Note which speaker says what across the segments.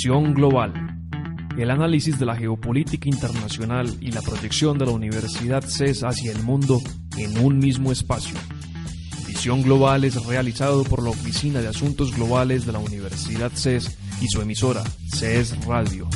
Speaker 1: Visión Global. El análisis de la geopolítica internacional y la proyección de la Universidad CES hacia el mundo en un mismo espacio. Visión Global es realizado por la Oficina de Asuntos Globales de la Universidad CES y su emisora, CES Radio.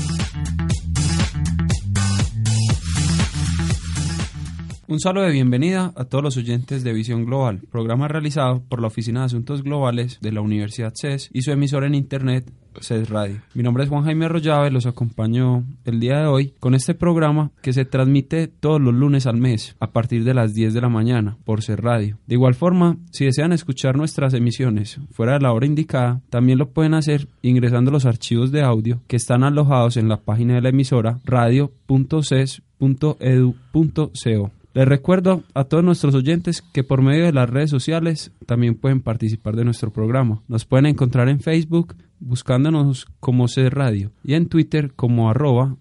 Speaker 2: Un saludo de bienvenida a todos los oyentes de Visión Global, programa realizado por la Oficina de Asuntos Globales de la Universidad CES y su emisora en Internet, CES Radio. Mi nombre es Juan Jaime Arroyave, los acompaño el día de hoy con este programa que se transmite todos los lunes al mes a partir de las 10 de la mañana por CES Radio. De igual forma, si desean escuchar nuestras emisiones fuera de la hora indicada, también lo pueden hacer ingresando los archivos de audio que están alojados en la página de la emisora radio.ces.edu.co. Les recuerdo a todos nuestros oyentes que por medio de las redes sociales también pueden participar de nuestro programa. Nos pueden encontrar en Facebook buscándonos como CES Radio y en Twitter como arroba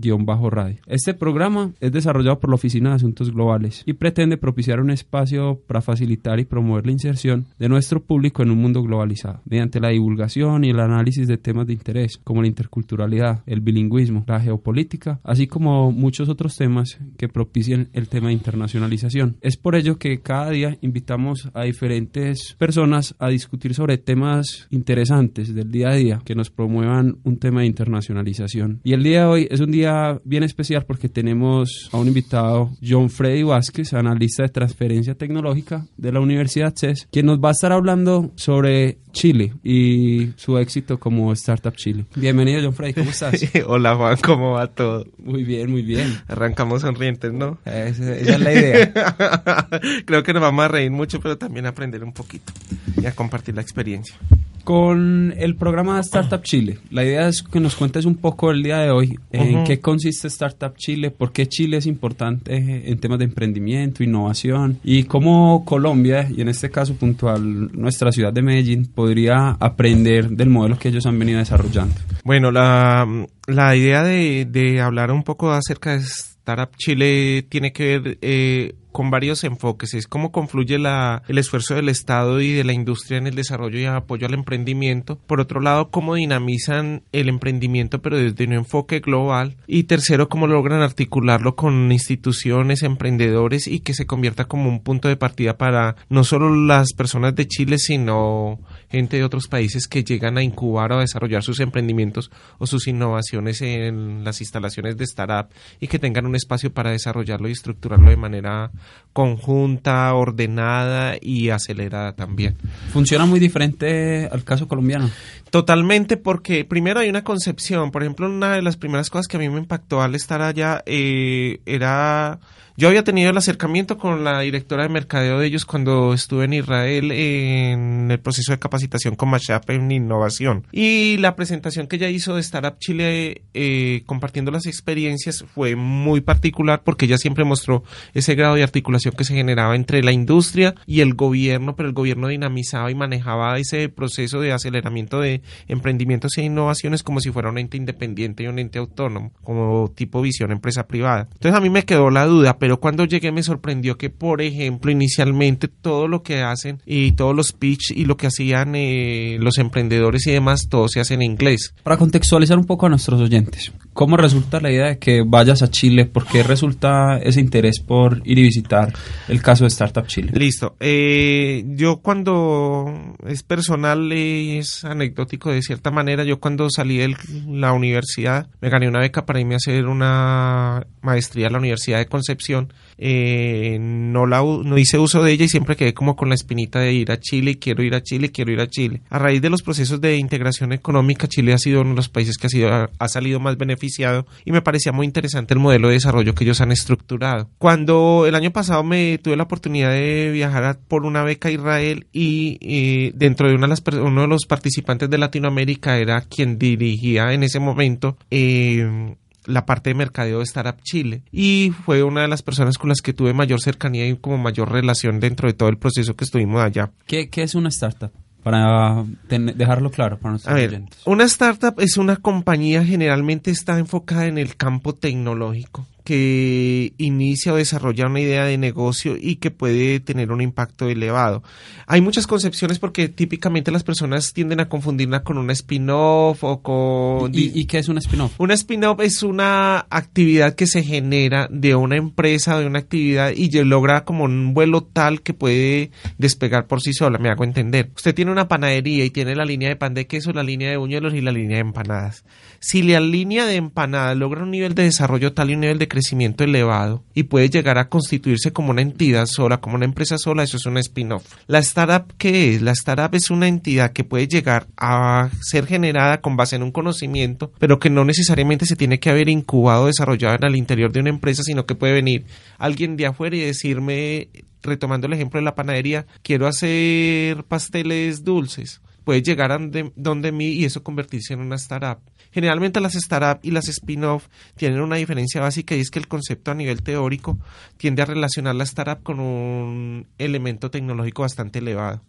Speaker 2: CES-radio. Este programa es desarrollado por la Oficina de Asuntos Globales y pretende propiciar un espacio para facilitar y promover la inserción de nuestro público en un mundo globalizado, mediante la divulgación y el análisis de temas de interés como la interculturalidad, el bilingüismo, la geopolítica, así como muchos otros temas que propicien el tema de internacionalización. Es por ello que cada día invitamos a diferentes personas a discutir sobre temas interesantes del día a día que nos promuevan un tema de internacionalización. Y el día de hoy es un día bien especial porque tenemos a un invitado, John Freddy Vázquez, analista de transferencia tecnológica de la Universidad CES, quien nos va a estar hablando sobre Chile y su éxito como Startup Chile. Bienvenido, John Freddy, ¿cómo estás?
Speaker 3: Hola, Juan, ¿cómo va todo?
Speaker 2: Muy bien, muy bien.
Speaker 3: Arrancamos sonrientes, ¿no?
Speaker 2: Esa, esa es la idea.
Speaker 3: Creo que nos vamos a reír mucho, pero también a aprender un poquito y a compartir la experiencia.
Speaker 2: Con el programa Startup Chile, la idea es que nos cuentes un poco el día de hoy en
Speaker 3: Ujú.
Speaker 2: qué consiste Startup Chile, por qué Chile es importante en temas de emprendimiento, innovación y cómo Colombia, y en este caso puntual nuestra ciudad de Medellín, podría aprender del modelo que ellos han venido desarrollando.
Speaker 3: Bueno, la, la idea de, de hablar un poco acerca de Startup Chile tiene que ver eh, con varios enfoques. Es cómo confluye la, el esfuerzo del Estado y de la industria en el desarrollo y apoyo al emprendimiento. Por otro lado, cómo dinamizan el emprendimiento, pero desde un enfoque global. Y tercero, cómo logran articularlo con instituciones, emprendedores y que se convierta como un punto de partida para no solo las personas de Chile, sino gente de otros países que llegan a incubar o a desarrollar sus emprendimientos o sus innovaciones en las instalaciones de startup y que tengan un espacio para desarrollarlo y estructurarlo de manera conjunta, ordenada y acelerada también.
Speaker 2: Funciona muy diferente al caso colombiano.
Speaker 3: Totalmente, porque primero hay una concepción. Por ejemplo, una de las primeras cosas que a mí me impactó al estar allá eh, era. Yo había tenido el acercamiento con la directora de mercadeo de ellos cuando estuve en Israel en el proceso de capacitación con Mashap en innovación. Y la presentación que ella hizo de Startup Chile eh, compartiendo las experiencias fue muy particular porque ella siempre mostró ese grado de articulación que se generaba entre la industria y el gobierno, pero el gobierno dinamizaba y manejaba ese proceso de aceleramiento de emprendimientos e innovaciones como si fuera un ente independiente y un ente autónomo, como tipo visión empresa privada. Entonces a mí me quedó la duda, pero cuando llegué me sorprendió que, por ejemplo, inicialmente todo lo que hacen y todos los pitch y lo que hacían eh, los emprendedores y demás, todo se hace en inglés.
Speaker 2: Para contextualizar un poco a nuestros oyentes, ¿cómo resulta la idea de que vayas a Chile? ¿Por qué resulta ese interés por ir y visitar el caso de Startup Chile?
Speaker 3: Listo. Eh, yo cuando es personal, es anecdótico de cierta manera, yo cuando salí de la universidad me gané una beca para irme a hacer una maestría a la Universidad de Concepción eh, no, hice uso de ella y siempre quedé como con la espinita de ir a Chile, quiero ir a Chile, quiero ir a Chile. A raíz de los procesos de integración económica, Chile ha sido uno de los países que ha, salido más beneficiado y me parecía muy interesante el modelo de desarrollo que ellos han estructurado. Cuando el año pasado me tuve la oportunidad de viajar por una beca a Israel y eh, dentro de una de uno de los participantes de Latinoamérica era quien dirigía en ese momento eh, la parte de mercadeo de Startup Chile y fue una de las personas con las que tuve mayor cercanía y como mayor relación dentro de todo el proceso que estuvimos allá.
Speaker 2: ¿Qué, qué es una startup? Para dejarlo claro para nuestros
Speaker 3: A ver, Una startup es una compañía generalmente está enfocada en el campo tecnológico que inicia o desarrolla una idea de negocio y que puede tener un impacto elevado. Hay muchas concepciones porque típicamente las personas tienden a confundirla con una spin-off o con...
Speaker 2: ¿Y, qué es una spin-off?
Speaker 3: Una spin-off es una actividad que se genera de una empresa, de una actividad y logra como un vuelo tal que puede despegar por sí sola, me hago entender. Usted tiene una panadería y tiene la línea de pan de queso, la línea de buñuelos y la línea de empanadas. Si la línea de empanadas logra un nivel de desarrollo tal y un nivel de crecimiento elevado y puede llegar a constituirse como una entidad sola, como una empresa sola, eso es un spin-off. La startup, ¿qué es? La startup es una entidad que puede llegar a ser generada con base en un conocimiento, pero que no necesariamente se tiene que haber incubado o desarrollado en el interior de una empresa, sino que puede venir alguien de afuera y decirme, retomando el ejemplo de la panadería, quiero hacer pasteles dulces puede llegar a donde, mí y eso convertirse en una startup. Generalmente las startups y las spin-off tienen una diferencia básica y es que el concepto a nivel teórico tiende a relacionar la startup con un elemento tecnológico bastante elevado.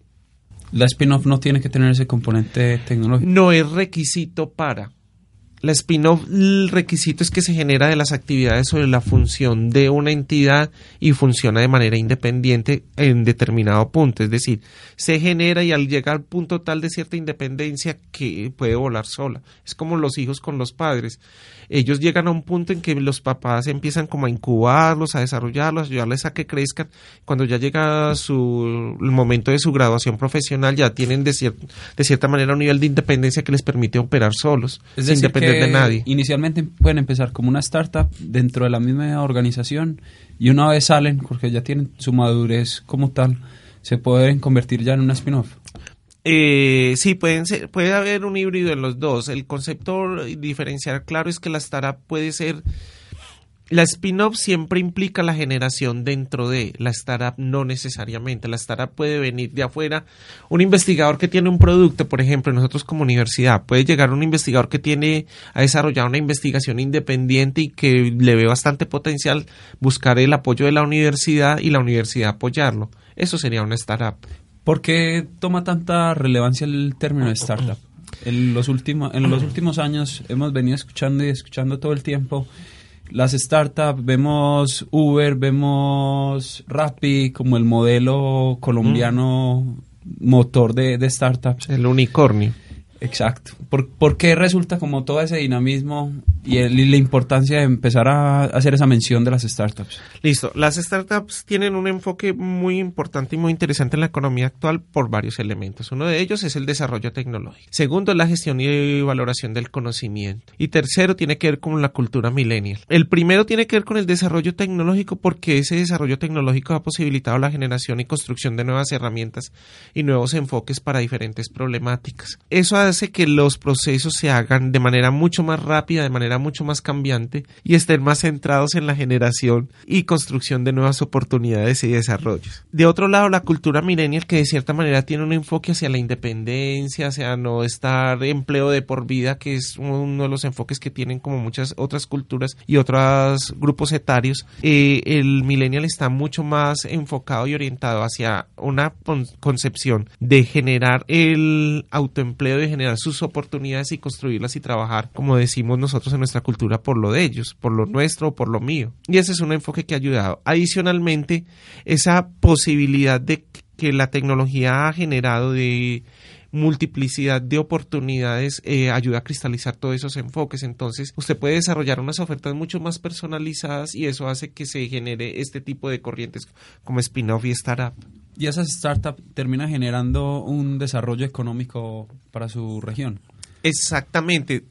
Speaker 2: La spin-off no tiene que tener ese componente tecnológico.
Speaker 3: No es requisito para. La spin-off, el requisito es que se genera de las actividades sobre la función de una entidad y funciona de manera independiente en determinado punto. Es decir, se genera y al llegar al punto tal de cierta independencia que puede volar sola. Es como los hijos con los padres ellos llegan a un punto en que los papás empiezan como a incubarlos, a desarrollarlos, a ayudarles a que crezcan. Cuando ya llega su, el momento de su graduación profesional, ya tienen de, de cierta manera un nivel de independencia que les permite operar solos, sin depender de nadie.
Speaker 2: Inicialmente pueden empezar como una startup dentro de la misma organización y una vez salen, porque ya tienen su madurez como tal, se pueden convertir ya en una spin-off.
Speaker 3: Eh, sí, pueden ser, puede haber un híbrido en los dos. El concepto diferenciar claro es que la startup puede ser... La spin-off siempre implica la generación dentro de la startup, no necesariamente. La startup puede venir de afuera. Un investigador que tiene un producto, por ejemplo, nosotros como universidad, puede llegar un investigador que tiene, ha desarrollado una investigación independiente y que le ve bastante potencial, buscar el apoyo de la universidad y la universidad apoyarlo. Eso sería una startup.
Speaker 2: ¿Por qué toma tanta relevancia el término de startup? En los, últimos, en los últimos años hemos venido escuchando y escuchando todo el tiempo las startups, vemos Uber, vemos Rappi como el modelo colombiano motor de, de startups.
Speaker 3: El unicornio.
Speaker 2: Exacto. ¿Por, qué resulta como todo ese dinamismo y, la importancia de empezar a hacer esa mención de las startups?
Speaker 3: Listo. Las startups tienen un enfoque muy importante y muy interesante en la economía actual por varios elementos. Uno de ellos es el desarrollo tecnológico. Segundo, la gestión y valoración del conocimiento. Y tercero, tiene que ver con la cultura millennial. El primero tiene que ver con el desarrollo tecnológico porque ese desarrollo tecnológico ha posibilitado la generación y construcción de nuevas herramientas y nuevos enfoques para diferentes problemáticas. Eso ha hace que los procesos se hagan de manera mucho más rápida, de manera mucho más cambiante y estén más centrados en la generación y construcción de nuevas oportunidades y desarrollos. De otro lado, la cultura millennial que de cierta manera tiene un enfoque hacia la independencia, hacia no estar empleo de por vida, que es uno de los enfoques que tienen como muchas otras culturas y otros grupos etarios. Eh, el millennial está mucho más enfocado y orientado hacia una concepción de generar el autoempleo, de generar sus oportunidades y construirlas y trabajar, como decimos nosotros en nuestra cultura, por lo de ellos, por lo nuestro o por lo mío. Y ese es un enfoque que ha ayudado. Adicionalmente, esa posibilidad de que la tecnología ha generado de multiplicidad de oportunidades eh, ayuda a cristalizar todos esos enfoques. Entonces, usted puede desarrollar unas ofertas mucho más personalizadas y eso hace que se genere este tipo de corrientes como spin-off y startup.
Speaker 2: Y esa startup termina generando un desarrollo económico para su región.
Speaker 3: Exactamente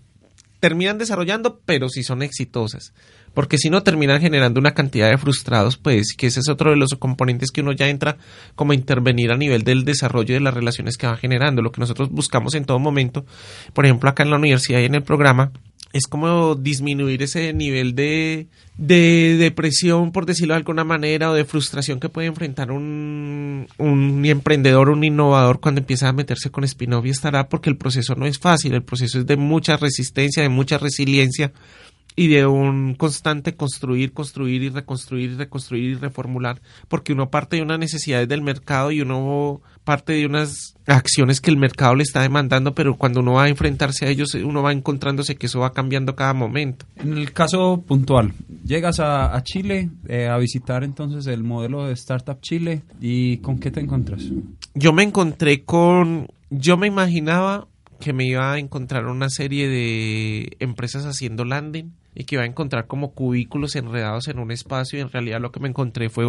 Speaker 3: terminan desarrollando, pero sí son exitosas. Porque si no, terminan generando una cantidad de frustrados, pues, que ese es otro de los componentes que uno ya entra como a intervenir a nivel del desarrollo de las relaciones que va generando. Lo que nosotros buscamos en todo momento, por ejemplo, acá en la universidad y en el programa, es como disminuir ese nivel de, de depresión, por decirlo de alguna manera, o de frustración que puede enfrentar un, un emprendedor, un innovador cuando empieza a meterse con spin-off y estará porque el proceso no es fácil, el proceso es de mucha resistencia, de mucha resiliencia y de un constante construir, construir y reconstruir y reconstruir y reformular, porque uno parte de unas necesidades del mercado y uno parte de unas acciones que el mercado le está demandando, pero cuando uno va a enfrentarse a ellos, uno va encontrándose que eso va cambiando cada momento.
Speaker 2: En el caso puntual, llegas a, Chile eh, a visitar entonces el modelo de Startup Chile y ¿con qué te encuentras?
Speaker 3: Yo me encontré con, yo me imaginaba que me iba a encontrar una serie de empresas haciendo landing y que iba a encontrar como cubículos enredados en un espacio y en realidad lo que me encontré fue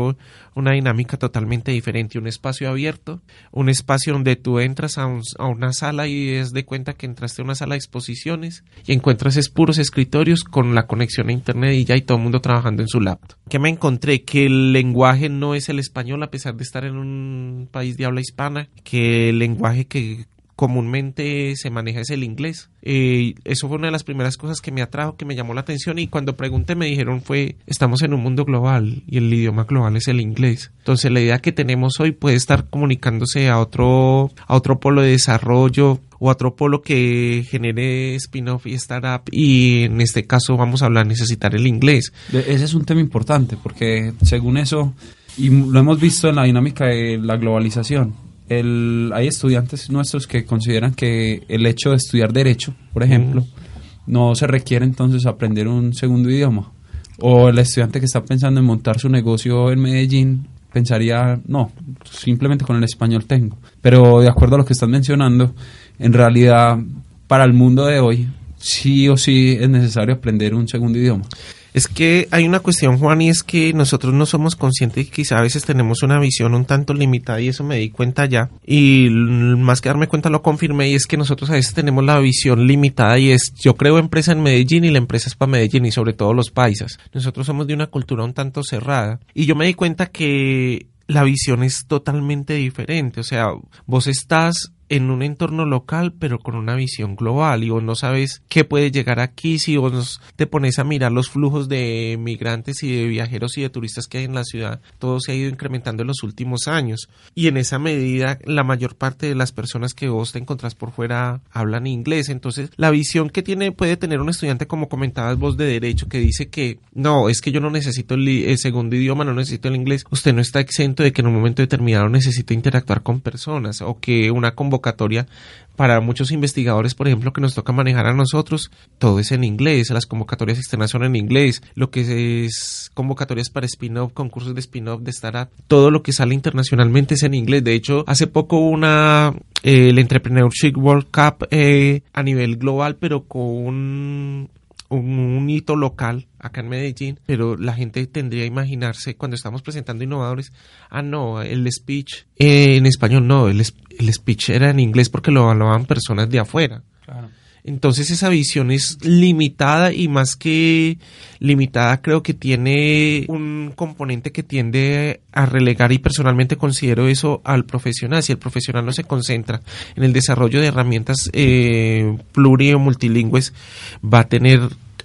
Speaker 3: una dinámica totalmente diferente, un espacio abierto, un espacio donde tú entras a, una sala y es de cuenta que entraste a una sala de exposiciones y encuentras es puros escritorios con la conexión a internet y ya hay todo el mundo trabajando en su laptop. Que me encontré que el lenguaje no es el español a pesar de estar en un país de habla hispana, que el lenguaje que comúnmente se maneja es el inglés. Eh, eso fue una de las primeras cosas que me atrajo, que me llamó la atención y cuando pregunté me dijeron fue, estamos en un mundo global y el idioma global es el inglés. Entonces la idea que tenemos hoy puede estar comunicándose a otro, a otro polo de desarrollo o a otro polo que genere spin-off y startup y en este caso vamos a hablar necesitar el inglés.
Speaker 2: Ese es un tema importante porque según eso y lo hemos visto en la dinámica de la globalización el, hay estudiantes nuestros que consideran que el hecho de estudiar derecho, por ejemplo, no se requiere entonces aprender un segundo idioma. O el estudiante que está pensando en montar su negocio en Medellín pensaría, no, simplemente con el español tengo. Pero de acuerdo a lo que están mencionando, en realidad para el mundo de hoy sí o sí es necesario aprender un segundo idioma.
Speaker 3: Es que hay una cuestión, Juan, y es que nosotros no somos conscientes y quizá a veces tenemos una visión un tanto limitada y eso me di cuenta ya. Y más que darme cuenta lo confirmé y es que nosotros a veces tenemos la visión limitada y es yo creo empresa en Medellín y la empresa es para Medellín y sobre todo los paisas. Nosotros somos de una cultura un tanto cerrada y yo me di cuenta que la visión es totalmente diferente. O sea, vos estás en un entorno local pero con una visión global y vos no sabes qué puede llegar aquí si vos te pones a mirar los flujos de migrantes y de viajeros y de turistas que hay en la ciudad todo se ha ido incrementando en los últimos años. Y en esa medida la mayor parte de las personas que vos te encontrás por fuera hablan inglés. Entonces la visión que tiene puede tener un estudiante como comentabas vos de derecho que dice que no es que yo no necesito el, el segundo idioma no necesito el inglés. Usted no está exento de que en un momento determinado necesite interactuar con personas o que una convocatoria convocatoria para muchos investigadores, por ejemplo, que nos toca manejar a nosotros, todo es en inglés, las convocatorias externas son en inglés, lo que es convocatorias para spin-off, concursos de spin-off, de startup, todo lo que sale internacionalmente es en inglés. De hecho, hace poco una eh, el Entrepreneurship World Cup eh, a nivel global, pero con un, hito local acá en Medellín, pero la gente tendría que imaginarse cuando estamos presentando innovadores, ah, no, el speech eh, en español no, el, el, speech era en inglés porque lo hablaban personas de afuera. Entonces esa visión es limitada y más que limitada creo que tiene un componente que tiende a relegar y personalmente considero eso al profesional. Si el profesional no se concentra en el desarrollo de herramientas eh, pluri o multilingües va a tener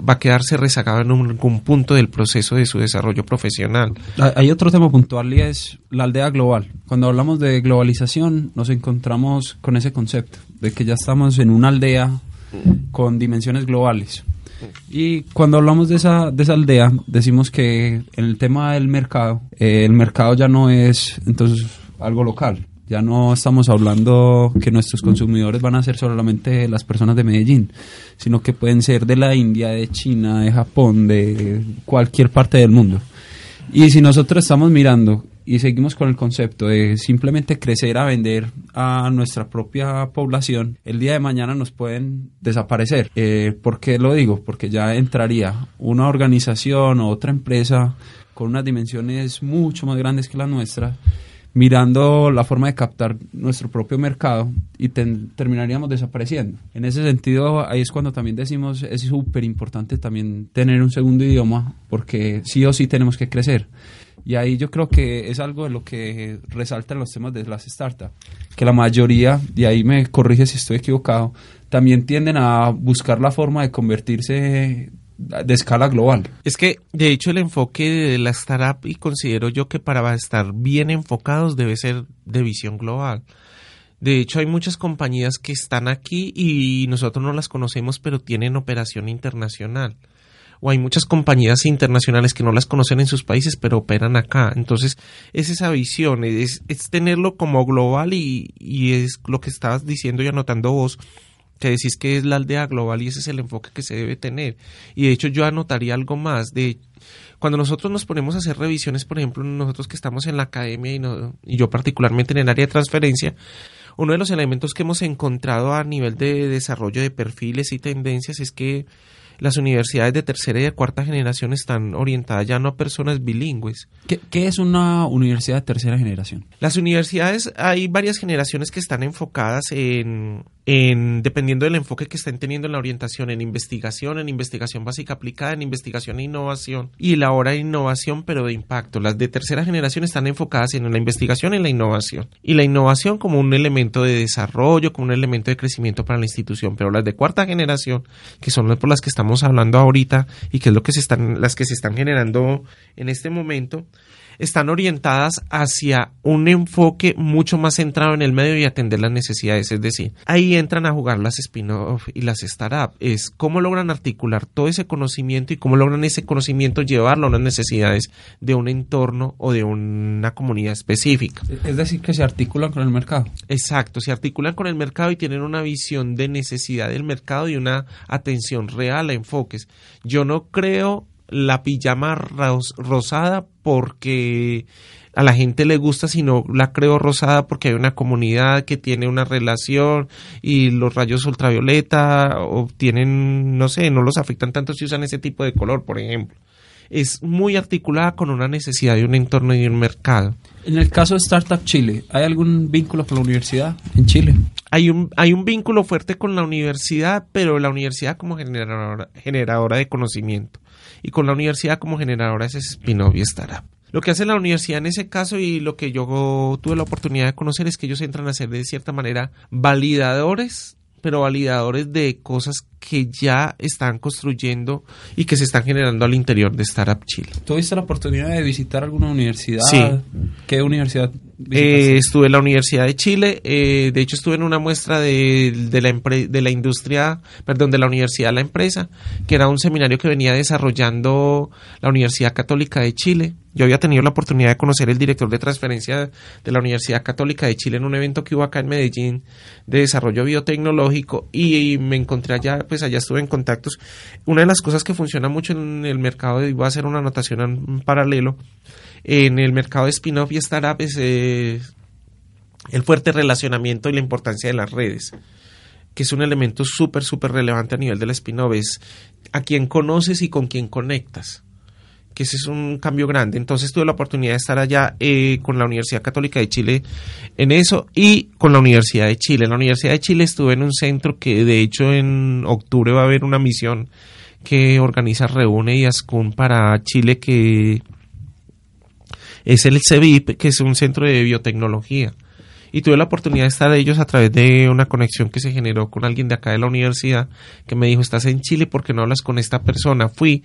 Speaker 3: va a quedarse rezagado en algún punto del proceso de su desarrollo profesional.
Speaker 2: Hay otro tema puntual y es la aldea global. Cuando hablamos de globalización nos encontramos con ese concepto de que ya estamos en una aldea con dimensiones globales. Y cuando hablamos de esa, de esa aldea, decimos que en el tema del mercado, eh, el mercado ya no es entonces algo local. Ya no estamos hablando que nuestros consumidores van a ser solamente las personas de Medellín, sino que pueden ser de la India, de China, de Japón, de cualquier parte del mundo. Y si nosotros estamos mirando y seguimos con el concepto de simplemente crecer a vender a nuestra propia población, el día de mañana nos pueden desaparecer. Eh, ¿Por qué lo digo? Porque ya entraría una organización o otra empresa con unas dimensiones mucho más grandes que la nuestra mirando la forma de captar nuestro propio mercado y terminaríamos desapareciendo. En ese sentido, ahí es cuando también decimos, es súper importante también tener un segundo idioma, porque sí o sí tenemos que crecer. Y ahí yo creo que es algo de lo que resaltan los temas de las startups, que la mayoría, y ahí me corrige si estoy equivocado, también tienden a buscar la forma de convertirse de escala global.
Speaker 3: Es que, de hecho, el enfoque de la startup, y considero yo que para estar bien enfocados debe ser de visión global. De hecho, hay muchas compañías que están aquí y nosotros no las conocemos, pero tienen operación internacional. O hay muchas compañías internacionales que no las conocen en sus países, pero operan acá. Entonces, es esa visión, es, es tenerlo como global y, y es lo que estabas diciendo y anotando vos, que decís que es la aldea global y ese es el enfoque que se debe tener. Y de hecho yo anotaría algo más. De, cuando nosotros nos ponemos a hacer revisiones, por ejemplo, nosotros que estamos en la academia y, y yo particularmente en el área de transferencia, uno de los elementos que hemos encontrado a nivel de desarrollo de perfiles y tendencias es que las universidades de tercera y de cuarta generación están orientadas ya no a personas bilingües.
Speaker 2: ¿Qué, ¿Qué, es una universidad de tercera generación?
Speaker 3: Las universidades, hay varias generaciones que están enfocadas en, en, dependiendo del enfoque que estén teniendo en la orientación, en investigación, en investigación básica aplicada, en investigación e innovación, y la hora de innovación, pero de impacto. Las de tercera generación están enfocadas en la investigación y en la innovación. Y la innovación como un elemento de desarrollo, como un elemento de crecimiento para la institución, pero las de cuarta generación, que son las por las que estamos hablando ahorita y que es lo que se están, las que se están generando en este momento, están orientadas hacia un enfoque mucho más centrado en el medio y atender las necesidades. Es decir, ahí entran a jugar las spin-off y las startups. Es cómo logran articular todo ese conocimiento y cómo logran ese conocimiento llevarlo a las necesidades de un entorno o de una comunidad específica.
Speaker 2: Es decir, que se articulan con el mercado.
Speaker 3: Exacto, se articulan con el mercado y tienen una visión de necesidad del mercado y una atención real a enfoques. Yo no creo la pijama rosada porque a la gente le gusta, sino la creo rosada porque hay una comunidad que tiene una relación y los rayos ultravioleta o tienen, no sé, no los afectan tanto si usan ese tipo de color, por ejemplo. Es muy articulada con una necesidad de un entorno y de un mercado.
Speaker 2: En el caso de Startup Chile, ¿hay algún vínculo con la universidad en Chile?
Speaker 3: Hay un, hay un vínculo fuerte con la universidad, pero la universidad como generadora, generadora de conocimiento y con la universidad como generadora es spin-off y startup. Lo que hace la universidad en ese caso y lo que yo tuve la oportunidad de conocer es que ellos entran a ser de cierta manera validadores pero validadores de cosas que ya están construyendo y que se están generando al interior de Startup Chile.
Speaker 2: ¿Tuviste la oportunidad de visitar alguna universidad?
Speaker 3: Sí.
Speaker 2: ¿Qué universidad?
Speaker 3: Eh, estuve en la Universidad de Chile, eh, de hecho estuve en una muestra de, de, la de la industria, perdón, de la Universidad de la Empresa, que era un seminario que venía desarrollando la Universidad Católica de Chile yo había tenido la oportunidad de conocer el director de transferencia de la Universidad Católica de Chile en un evento que hubo acá en Medellín de desarrollo biotecnológico y, me encontré allá, pues allá estuve en contactos. Una de las cosas que funciona mucho en el mercado, y voy a hacer una anotación en paralelo, en el mercado de spin-off y startup es el fuerte relacionamiento y la importancia de las redes que es un elemento súper, súper relevante a nivel del spin-off, es a quién conoces y con quién conectas ese es un cambio grande. Entonces tuve la oportunidad de estar allá eh, con la Universidad Católica de Chile en eso y con la Universidad de Chile. En la Universidad de Chile estuve en un centro que de hecho en octubre va a haber una misión que organiza Reúne y Ascun para Chile que es el CEBIP, que es un centro de biotecnología. Y tuve la oportunidad de estar de ellos a través de una conexión que se generó con alguien de acá de la universidad que me dijo, estás en Chile porque no hablas con esta persona. Fui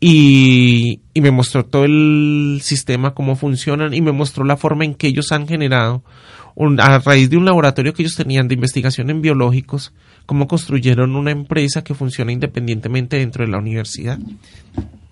Speaker 3: y, me mostró todo el sistema, cómo funcionan y me mostró la forma en que ellos han generado, a raíz de un laboratorio que ellos tenían de investigación en biológicos, cómo construyeron una empresa que funciona independientemente dentro de la universidad.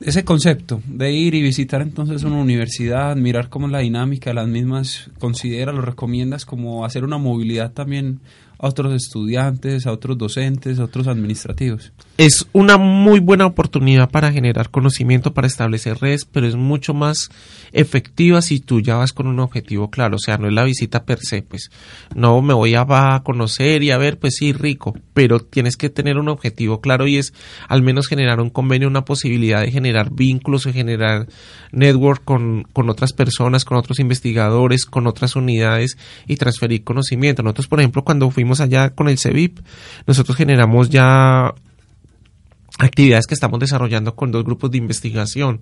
Speaker 2: Ese concepto de ir y visitar entonces una universidad, mirar cómo es la dinámica de las mismas, considera, lo recomiendas como hacer una movilidad también a otros estudiantes, a otros docentes, a otros administrativos.
Speaker 3: Es una muy buena oportunidad para generar conocimiento, para establecer redes, pero es mucho más efectiva si tú ya vas con un objetivo claro, o sea, no es la visita per se, pues no me voy a, conocer y a ver, pues sí, rico, pero tienes que tener un objetivo claro y es al menos generar un convenio, una posibilidad de generar vínculos y generar network con, con otras personas, con otros investigadores, con otras unidades y transferir conocimiento. Nosotros, por ejemplo, cuando fuimos allá con el CEVIP, nosotros generamos ya actividades que estamos desarrollando con dos grupos de investigación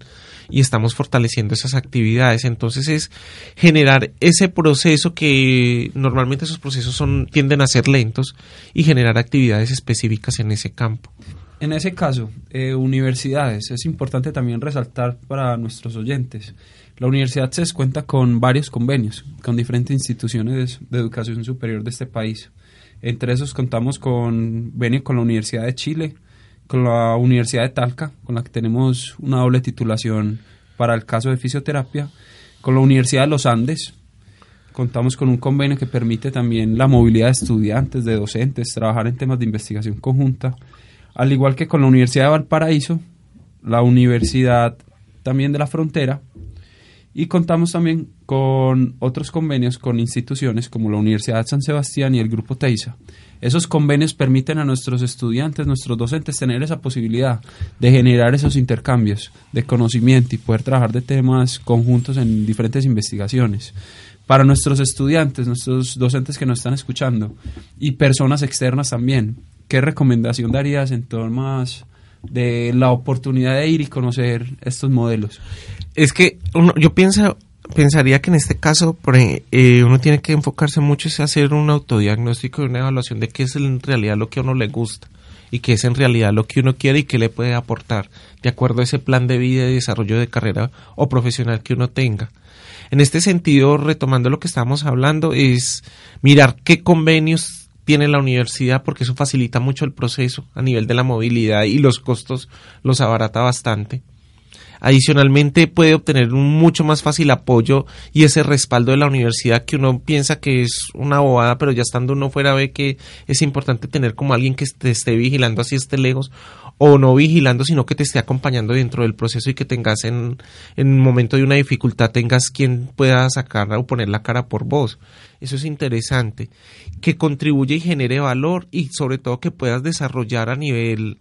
Speaker 3: y estamos fortaleciendo esas actividades. Entonces es generar ese proceso que normalmente esos procesos son tienden a ser lentos y generar actividades específicas en ese campo.
Speaker 2: En ese caso, eh, universidades, es importante también resaltar para nuestros oyentes. La Universidad CES cuenta con varios convenios con diferentes instituciones de educación superior de este país. Entre esos contamos con, viene con la Universidad de Chile, con la Universidad de Talca, con la que tenemos una doble titulación para el caso de fisioterapia, con la Universidad de los Andes, contamos con un convenio que permite también la movilidad de estudiantes, de docentes, trabajar en temas de investigación conjunta, al igual que con la Universidad de Valparaíso, la Universidad también de la Frontera, y contamos también con otros convenios con instituciones como la Universidad San Sebastián y el Grupo Teisa, esos convenios permiten a nuestros estudiantes, nuestros docentes, tener esa posibilidad de generar esos intercambios de conocimiento y poder trabajar de temas conjuntos en diferentes investigaciones. Para nuestros estudiantes, nuestros docentes que nos están escuchando y personas externas también, ¿qué recomendación darías en torno de la oportunidad de ir y conocer estos modelos?
Speaker 3: Es que uno, yo pienso pensaría que en este caso eh, uno tiene que enfocarse mucho en hacer un autodiagnóstico y una evaluación de qué es en realidad lo que a uno le gusta y qué es en realidad lo que uno quiere y qué le puede aportar de acuerdo a ese plan de vida y desarrollo de carrera o profesional que uno tenga. En este sentido, retomando lo que estábamos hablando, es mirar qué convenios tiene la universidad porque eso facilita mucho el proceso a nivel de la movilidad y los costos los abarata bastante. Adicionalmente puede obtener un mucho más fácil apoyo y ese respaldo de la universidad que uno piensa que es una bobada, pero ya estando uno fuera ve que es importante tener como alguien que te esté vigilando así esté lejos o no vigilando, sino que te esté acompañando dentro del proceso y que tengas en, en momento de una dificultad, tengas quien pueda sacar o poner la cara por vos. Eso es interesante. Que contribuye y genere valor y sobre todo que puedas desarrollar a nivel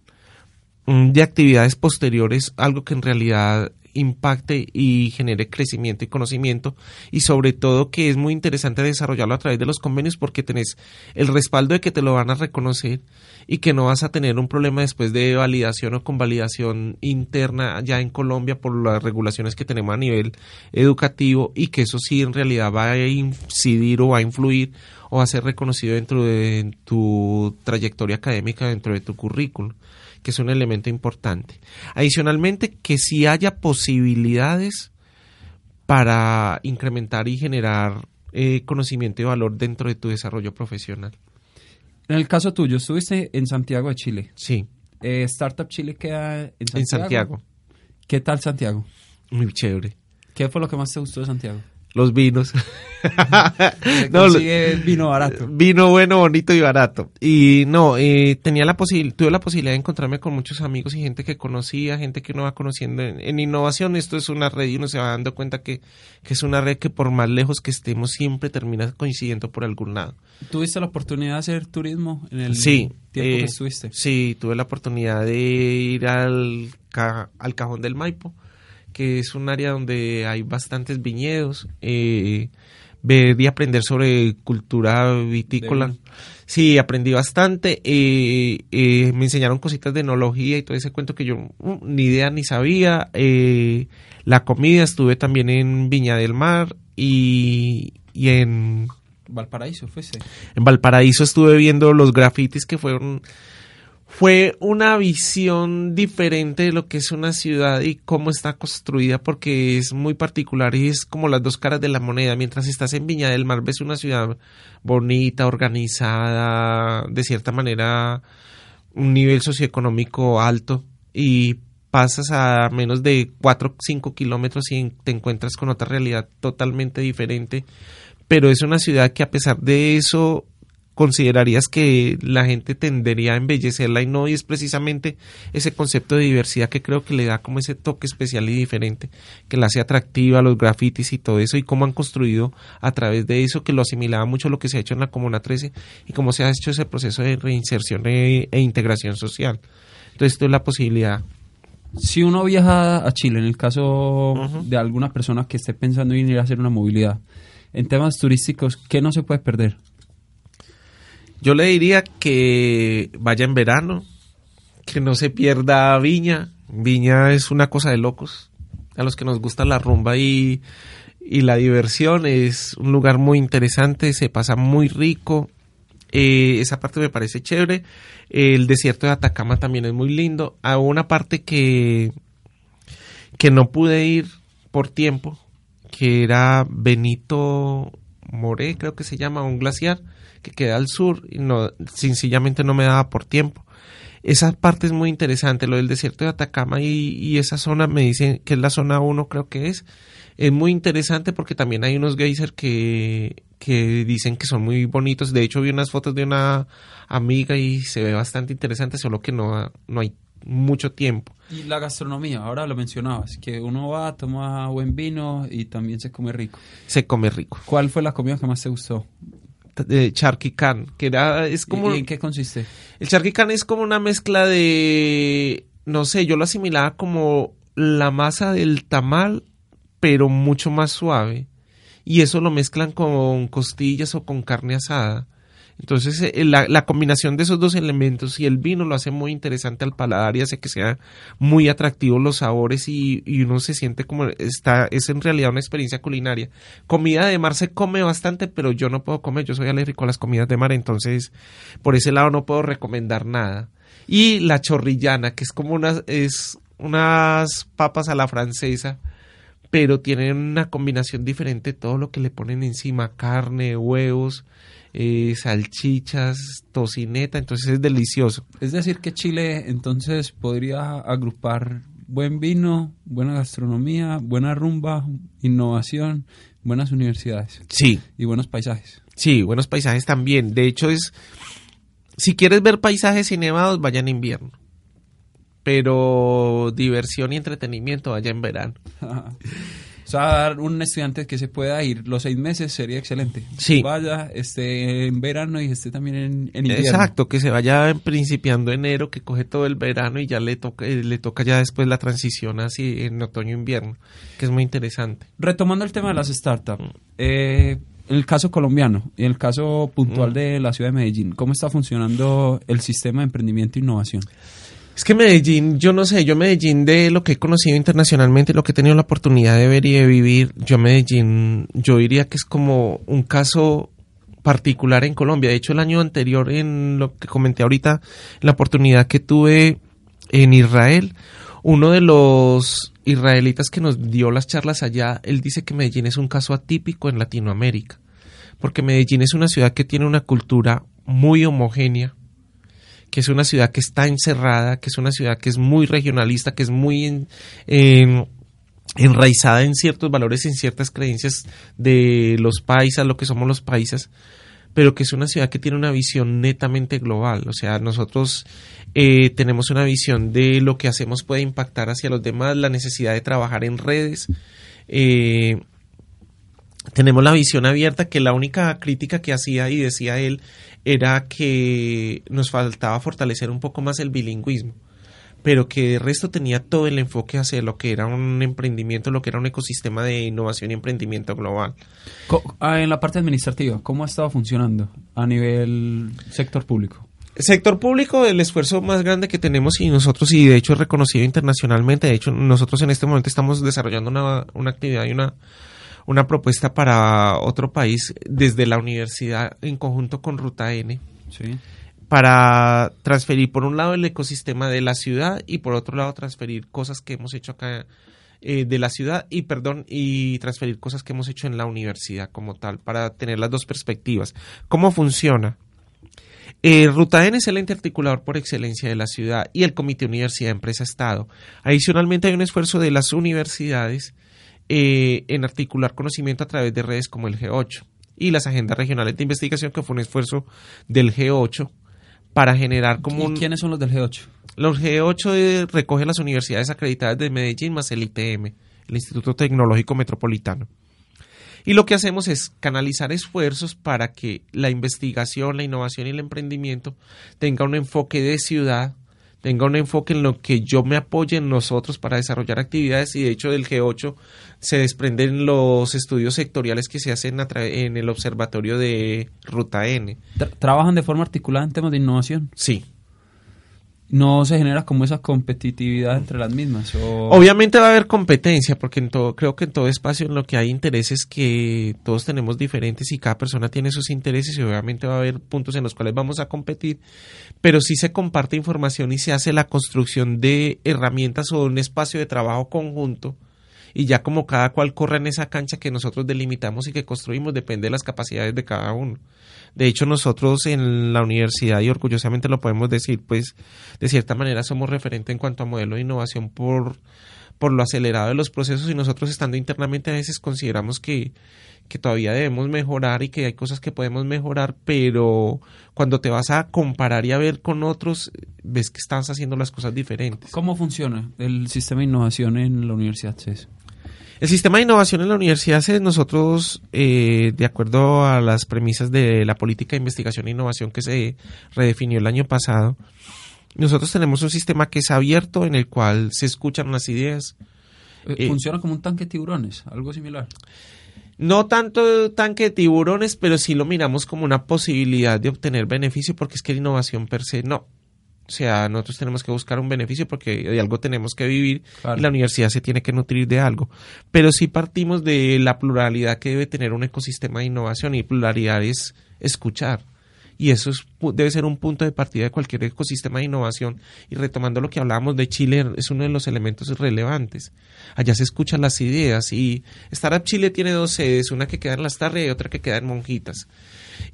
Speaker 3: Mm, de actividades posteriores, algo que en realidad impacte y genere crecimiento y conocimiento. Y sobre todo que es muy interesante desarrollarlo a través de los convenios porque tenés el respaldo de que te lo van a reconocer y que no vas a tener un problema después de validación o convalidación interna ya en Colombia por las regulaciones que tenemos a nivel educativo y que eso sí en realidad va a incidir o va a influir o va a ser reconocido dentro de tu trayectoria académica, dentro de tu currículum que es un elemento importante. Adicionalmente, que si haya posibilidades para incrementar y generar eh, conocimiento y valor dentro de tu desarrollo profesional.
Speaker 2: En el caso tuyo, estuviste en Santiago de Chile.
Speaker 3: Sí.
Speaker 2: Eh, Startup Chile queda en Santiago.
Speaker 3: En Santiago.
Speaker 2: ¿Qué tal Santiago?
Speaker 3: Muy chévere.
Speaker 2: ¿Qué fue lo que más te gustó de Santiago?
Speaker 3: Los vinos.
Speaker 2: no, vino barato.
Speaker 3: Vino bueno, bonito y barato. Y no, eh, tenía la tuve la posibilidad de encontrarme con muchos amigos y gente que conocía, gente que uno va conociendo. En, innovación esto es una red y uno se va dando cuenta que, que, es una red que por más lejos que estemos siempre termina coincidiendo por algún lado.
Speaker 2: ¿Tuviste la oportunidad de hacer turismo en el
Speaker 3: sí,
Speaker 2: tiempo que eh, estuviste?
Speaker 3: Sí, tuve la oportunidad de ir al, al Cajón del Maipo que es un área donde hay bastantes viñedos, eh, ver y aprender sobre cultura vitícola. Sí, aprendí bastante. Eh, eh, me enseñaron cositas de enología y todo ese cuento que yo uh, ni idea ni sabía. Eh, la comida, estuve también en Viña del Mar y, y en...
Speaker 2: Valparaíso, fuese.
Speaker 3: En Valparaíso estuve viendo los grafitis que fueron fue una visión diferente de lo que es una ciudad y cómo está construida porque es muy particular y es como las dos caras de la moneda. Mientras estás en Viña del Mar ves una ciudad bonita, organizada, de cierta manera un nivel socioeconómico alto y pasas a menos de 4 o 5 kilómetros y te encuentras con otra realidad totalmente diferente. Pero es una ciudad que a pesar de eso considerarías que la gente tendería a embellecerla y no, y es precisamente ese concepto de diversidad que creo que le da como ese toque especial y diferente, que la hace atractiva, los grafitis y todo eso, y cómo han construido a través de eso, que lo asimilaba mucho lo que se ha hecho en la Comuna 13 y cómo se ha hecho ese proceso de reinserción e, e integración social. Entonces, esto es la posibilidad
Speaker 2: Si uno viaja a Chile, en el caso de alguna persona que esté pensando en ir a hacer una movilidad, en temas turísticos, ¿qué no se puede perder?
Speaker 3: Yo le diría que vaya en verano, que no se pierda Viña. Viña es una cosa de locos. A los que nos gusta la rumba y, y la diversión, es un lugar muy interesante, se pasa muy rico. Eh, esa parte me parece chévere. El desierto de Atacama también es muy lindo. A una parte que, que no pude ir por tiempo, que era Benito Moré, creo que se llama, un glaciar que queda al sur y no, sencillamente no me daba por tiempo. Esa parte es muy interesante, lo del desierto de Atacama y, esa zona me dicen que es la zona 1 creo que es. Es muy interesante porque también hay unos geysers que, que dicen que son muy bonitos. De hecho vi unas fotos de una amiga y se ve bastante interesante, solo que no, no hay mucho tiempo.
Speaker 2: Y la gastronomía, ahora lo mencionabas, que uno va, toma buen vino y también se come rico.
Speaker 3: Se come rico.
Speaker 2: ¿Cuál fue la comida que más te gustó?
Speaker 3: de charquicán, que era, es como...
Speaker 2: ¿Y en qué consiste?
Speaker 3: El charquicán es como una mezcla de, no sé, yo lo asimilaba como la masa del tamal, pero mucho más suave. Y eso lo mezclan con costillas o con carne asada. Entonces, eh, la, combinación de esos dos elementos y el vino lo hace muy interesante al paladar y hace que sea muy atractivo los sabores y, uno se siente como está, es en realidad una experiencia culinaria. Comida de mar se come bastante, pero yo no puedo comer, yo soy alérgico a las comidas de mar, entonces por ese lado no puedo recomendar nada. Y la chorrillana, que es como unas, es unas papas a la francesa, pero tienen una combinación diferente, todo lo que le ponen encima, carne, huevos, eh, salchichas, tocineta, entonces es delicioso.
Speaker 2: Es decir, que Chile entonces podría agrupar buen vino, buena gastronomía, buena rumba, innovación, buenas universidades.
Speaker 3: Sí.
Speaker 2: Y buenos paisajes.
Speaker 3: Sí, buenos paisajes también. De hecho, es. Si quieres ver paisajes y nevados, vaya en invierno. Pero diversión y entretenimiento, vaya en verano.
Speaker 2: O sea, un estudiante que se pueda ir los seis meses sería excelente.
Speaker 3: Sí.
Speaker 2: Vaya, esté en verano y esté también en, invierno.
Speaker 3: Exacto, que se vaya principiando enero, que coge todo el verano y ya le toca, eh, le toca ya después la transición así en otoño-invierno, que es muy interesante.
Speaker 2: Retomando el tema de las startups, eh, en el caso colombiano y en el caso puntual mm. de la ciudad de Medellín, ¿cómo está funcionando el sistema de emprendimiento e innovación?
Speaker 3: Es que Medellín, yo no sé, yo Medellín de lo que he conocido internacionalmente, lo que he tenido la oportunidad de ver y de vivir, yo Medellín, yo diría que es como un caso particular en Colombia. De hecho, el año anterior, en lo que comenté ahorita, la oportunidad que tuve en Israel, uno de los israelitas que nos dio las charlas allá, él dice que Medellín es un caso atípico en Latinoamérica, porque Medellín es una ciudad que tiene una cultura muy homogénea, que es una ciudad que está encerrada, que es una ciudad que es muy regionalista, que es muy enraizada en ciertos valores, en ciertas creencias de los paisas, lo que somos los paisas, pero que es una ciudad que tiene una visión netamente global. O sea, nosotros eh, tenemos una visión de lo que hacemos puede impactar hacia los demás, la necesidad de trabajar en redes. Eh, tenemos la visión abierta que la única crítica que hacía y decía él era que nos faltaba fortalecer un poco más el bilingüismo, pero que el resto tenía todo el enfoque hacia lo que era un emprendimiento, lo que era un ecosistema de innovación y emprendimiento global.
Speaker 2: Ah, en la parte administrativa, ¿cómo ha estado funcionando a nivel sector público?
Speaker 3: Sector público, el esfuerzo más grande que tenemos y nosotros, y de hecho es reconocido internacionalmente, de hecho nosotros en este momento estamos desarrollando una, una actividad y una una propuesta para otro país desde la universidad en conjunto con Ruta N. Para transferir por un lado el ecosistema de la ciudad y por otro lado transferir cosas que hemos hecho acá eh, de la ciudad y perdón y transferir cosas que hemos hecho en la universidad como tal para tener las dos perspectivas. ¿Cómo funciona? Eh, Ruta N es el ente articulador por excelencia de la ciudad y el Comité Universidad Empresa Estado. Adicionalmente hay un esfuerzo de las universidades eh, en articular conocimiento a través de redes como el G8 y las agendas regionales de investigación, que fue un esfuerzo del G8 para generar como
Speaker 2: ¿Y quiénes son los del G8?
Speaker 3: Los G8 eh, recogen las universidades acreditadas de Medellín más el ITM, el Instituto Tecnológico Metropolitano. Y lo que hacemos es canalizar esfuerzos para que la investigación, la innovación y el emprendimiento tenga un enfoque de ciudad tenga un enfoque en lo que yo me apoye en nosotros para desarrollar actividades y de hecho del G8 se desprenden los estudios sectoriales que se hacen en el observatorio de Ruta N.
Speaker 2: ¿Trabajan de forma articulada en temas de innovación?
Speaker 3: Sí,
Speaker 2: no se genera como esa competitividad entre las mismas.
Speaker 3: Obviamente va a haber competencia, porque en todo, creo que en todo espacio en lo que hay intereses que todos tenemos diferentes y cada persona tiene sus intereses y obviamente va a haber puntos en los cuales vamos a competir, pero sí se comparte información y se hace la construcción de herramientas o un espacio de trabajo conjunto y ya como cada cual corre en esa cancha que nosotros delimitamos y que construimos depende de las capacidades de cada uno. De hecho, nosotros en la universidad, y orgullosamente lo podemos decir, pues de cierta manera somos referente en cuanto a modelo de innovación por, por lo acelerado de los procesos y nosotros estando internamente a veces consideramos que, que todavía debemos mejorar y que hay cosas que podemos mejorar, pero cuando te vas a comparar y a ver con otros, ves que estás haciendo las cosas diferentes.
Speaker 2: ¿Cómo funciona el sistema de innovación en la Universidad CES?
Speaker 3: El sistema de innovación en la universidad es nosotros, eh, de acuerdo a las premisas de la política de investigación e innovación que se redefinió el año pasado, nosotros tenemos un sistema que es abierto en el cual se escuchan las ideas.
Speaker 2: Eh, eh, ¿Funciona como un tanque de tiburones? ¿Algo similar?
Speaker 3: No tanto tanque de tiburones, pero sí lo miramos como una posibilidad de obtener beneficio porque es que la innovación per se no. O sea, nosotros tenemos que buscar un beneficio porque de algo tenemos que vivir y la universidad se tiene que nutrir de algo. Pero sí partimos de la pluralidad que debe tener un ecosistema de innovación y pluralidad es escuchar. Y eso debe ser un punto de partida de cualquier ecosistema de innovación. Y retomando lo que hablábamos de Chile, es uno de los elementos relevantes. Allá se escuchan las ideas y Startup Chile tiene dos sedes, una que queda en Las Tarrias y otra que queda en Monjitas.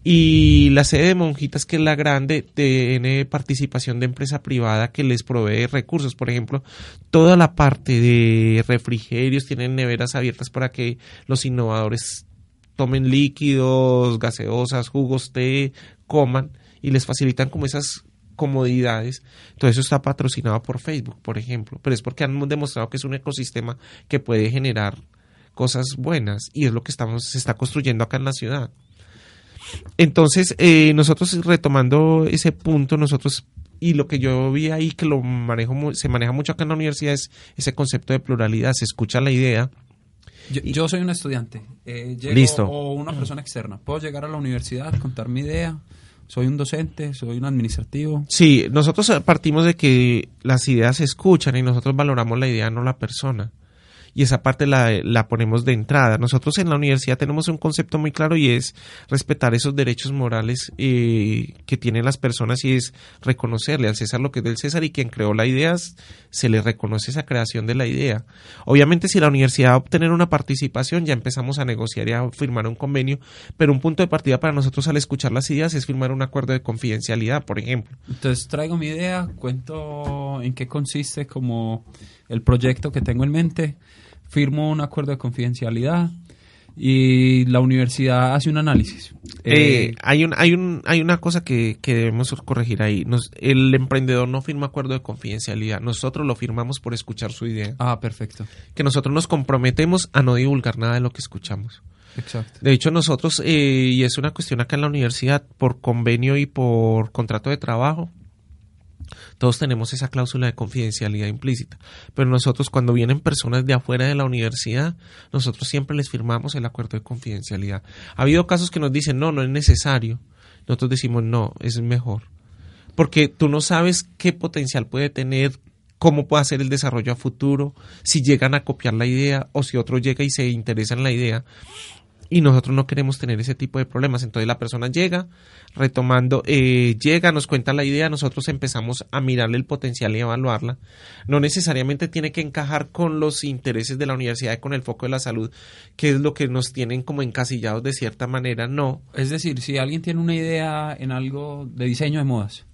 Speaker 3: Y la sede de Monjitas, que es la grande, tiene participación de empresa privada que les provee recursos. Por ejemplo, toda la parte de refrigerios tienen neveras abiertas para que los innovadores tomen líquidos, gaseosas, jugos, té, coman y les facilitan como esas comodidades. Todo eso está patrocinado por Facebook, por ejemplo. Pero es porque han demostrado que es un ecosistema que puede generar cosas buenas y es lo que estamos se está construyendo acá en la ciudad. Entonces, eh, nosotros retomando ese punto, nosotros y lo que yo vi ahí que lo manejo se maneja mucho acá en la universidad es ese concepto de pluralidad, se escucha la idea.
Speaker 2: Yo, soy un estudiante, eh, Listo. o una persona externa. Puedo llegar a la universidad, contar mi idea. Soy un docente, soy un administrativo.
Speaker 3: Sí, nosotros partimos de que las ideas se escuchan y nosotros valoramos la idea, no la persona y esa parte la, la ponemos de entrada. Nosotros en la universidad tenemos un concepto muy claro y es respetar esos derechos morales eh, que tienen las personas y es reconocerle al César lo que es del César y quien creó la idea se le reconoce esa creación de la idea. Obviamente si la universidad va a obtener una participación ya empezamos a negociar y a firmar un convenio, pero un punto de partida para nosotros al escuchar las ideas es firmar un acuerdo de confidencialidad, por ejemplo.
Speaker 2: Entonces traigo mi idea, cuento en qué consiste como el proyecto que tengo en mente firmo un acuerdo de confidencialidad y la universidad hace un análisis.
Speaker 3: Eh, eh, hay, un, hay, un, hay una cosa que, debemos corregir ahí. el emprendedor no firma acuerdo de confidencialidad. Nosotros lo firmamos por escuchar su idea.
Speaker 2: Ah, perfecto.
Speaker 3: Que nosotros nos comprometemos a no divulgar nada de lo que escuchamos.
Speaker 2: Exacto.
Speaker 3: De hecho, nosotros, eh, y es una cuestión acá en la universidad, por convenio y por contrato de trabajo, todos tenemos esa cláusula de confidencialidad implícita, pero nosotros cuando vienen personas de afuera de la universidad, nosotros siempre les firmamos el acuerdo de confidencialidad. Ha habido casos que nos dicen, no, no es necesario. Nosotros decimos, no, es mejor. Porque tú no sabes qué potencial puede tener, cómo puede ser el desarrollo a futuro, si llegan a copiar la idea o si otro llega y se interesa en la idea y nosotros no queremos tener ese tipo de problemas. Entonces la persona llega, retomando, eh, llega, nos cuenta la idea, nosotros empezamos a mirarle el potencial y evaluarla. No necesariamente tiene que encajar con los intereses de la universidad y con el foco de la salud, que es lo que nos tienen como encasillados de cierta manera, no.
Speaker 2: Es decir, si alguien tiene una idea en algo de diseño de modas,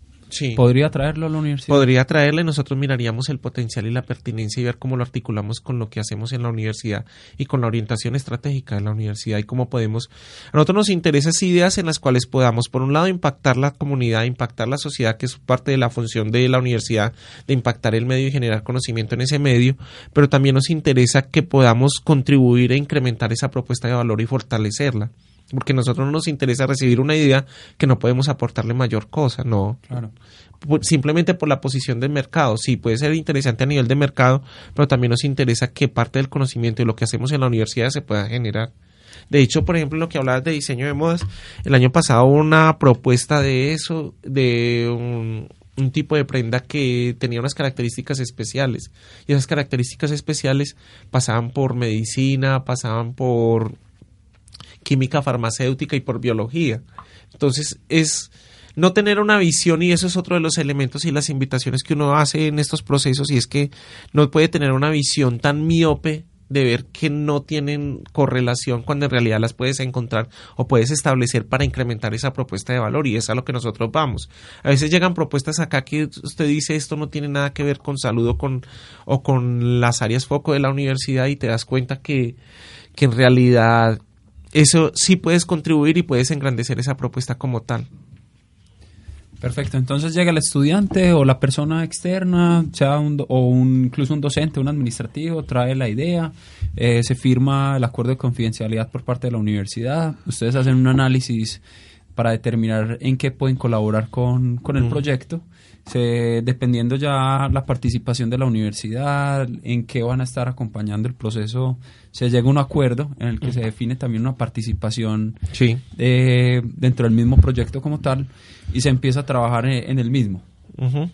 Speaker 2: ¿Podría traerlo a la universidad?
Speaker 3: Podría traerle, nosotros miraríamos el potencial y la pertinencia y ver cómo lo articulamos con lo que hacemos en la universidad y con la orientación estratégica de la universidad y cómo podemos... A nosotros nos interesan ideas en las cuales podamos, por un lado, impactar la comunidad, impactar la sociedad, que es parte de la función de la universidad, de impactar el medio y generar conocimiento en ese medio, pero también nos interesa que podamos contribuir a incrementar esa propuesta de valor y fortalecerla. Porque a nosotros no nos interesa recibir una idea que no podemos aportarle mayor cosa, no.
Speaker 2: Claro.
Speaker 3: Simplemente por la posición del mercado. Sí, puede ser interesante a nivel de mercado, pero también nos interesa que parte del conocimiento y lo que hacemos en la universidad se pueda generar. De hecho, por ejemplo, lo que hablabas de diseño de modas, el año pasado hubo una propuesta de eso, de un, un tipo de prenda que tenía unas características especiales. Y esas características especiales pasaban por medicina, pasaban por química farmacéutica y por biología. Entonces es no tener una visión y eso es otro de los elementos y las invitaciones que uno hace en estos procesos y es que no puede tener una visión tan miope de ver que no tienen correlación cuando en realidad las puedes encontrar o puedes establecer para incrementar esa propuesta de valor y es a lo que nosotros vamos. A veces llegan propuestas acá que usted dice esto no tiene nada que ver con salud o con, o con las áreas foco de la universidad y te das cuenta que, que en realidad eso sí puedes contribuir y puedes engrandecer esa propuesta como tal.
Speaker 2: Perfecto, entonces llega el estudiante o la persona externa, sea un, o un, incluso un docente, un administrativo, trae la idea, eh, se firma el acuerdo de confidencialidad por parte de la universidad, ustedes hacen un análisis para determinar en qué pueden colaborar con, con el proyecto se, dependiendo ya la participación de la universidad, en qué van a estar acompañando el proceso, se llega a un acuerdo en el que se define también una participación
Speaker 3: sí.
Speaker 2: eh, dentro del mismo proyecto como tal y se empieza a trabajar en, el mismo.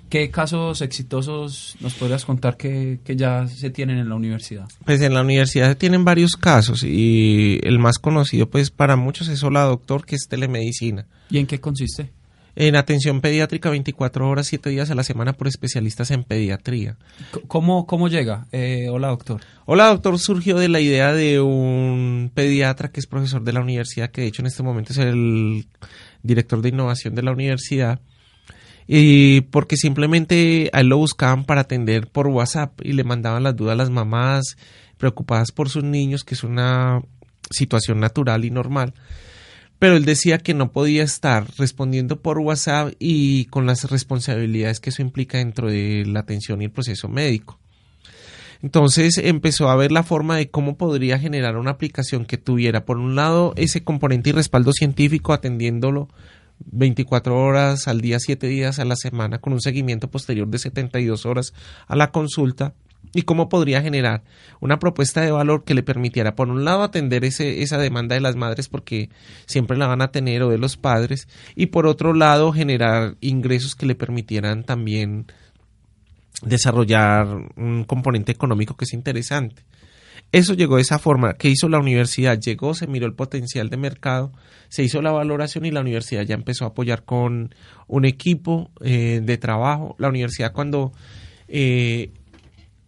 Speaker 2: ¿Qué casos exitosos nos podrías contar que, que, ya se tienen en la universidad?
Speaker 3: Pues en la universidad se tienen varios casos y el más conocido pues para muchos es Hola Doctor, que es telemedicina.
Speaker 2: ¿Y en qué consiste?
Speaker 3: En atención pediátrica 24 horas, 7 días a la semana por especialistas en pediatría.
Speaker 2: ¿Cómo, cómo llega? Eh, hola, doctor.
Speaker 3: Hola, doctor. Surgió de la idea de un pediatra que es profesor de la universidad, que de hecho en este momento es el director de innovación de la universidad. Y porque simplemente a él lo buscaban para atender por WhatsApp y le mandaban las dudas a las mamás preocupadas por sus niños, que es una situación natural y normal pero él decía que no podía estar respondiendo por WhatsApp y con las responsabilidades que eso implica dentro de la atención y el proceso médico. Entonces empezó a ver la forma de cómo podría generar una aplicación que tuviera, por un lado, ese componente y respaldo científico atendiéndolo 24 horas al día, 7 días a la semana, con un seguimiento posterior de 72 horas a la consulta, y cómo podría generar una propuesta de valor que le permitiera, por un lado, atender ese, esa demanda de las madres porque siempre la van a tener o de los padres, y por otro lado, generar ingresos que le permitieran también desarrollar un componente económico que es interesante. Eso llegó de esa forma. ¿Qué hizo la universidad? Llegó, se miró el potencial de mercado, se hizo la valoración y la universidad ya empezó a apoyar con un equipo eh, de trabajo. La universidad cuando eh,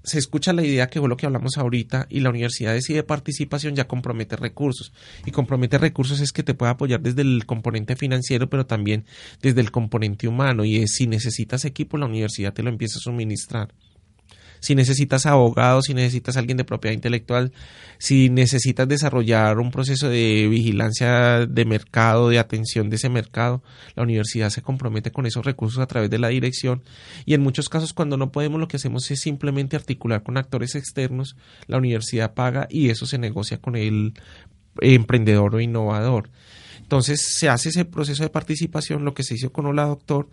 Speaker 3: se escucha la idea que fue lo que hablamos ahorita y la universidad decide participación ya compromete recursos. Y compromete recursos es que te puede apoyar desde el componente financiero pero también desde el componente humano. Y si necesitas equipo la universidad te lo empieza a suministrar si necesitas abogados, si necesitas alguien de propiedad intelectual, si necesitas desarrollar un proceso de vigilancia de mercado, de atención de ese mercado, la universidad se compromete con esos recursos a través de la dirección y en muchos casos cuando no podemos lo que hacemos es simplemente articular con actores externos, la universidad paga y eso se negocia con el emprendedor o innovador. Entonces se hace ese proceso de participación, lo que se hizo con Hola Doctor,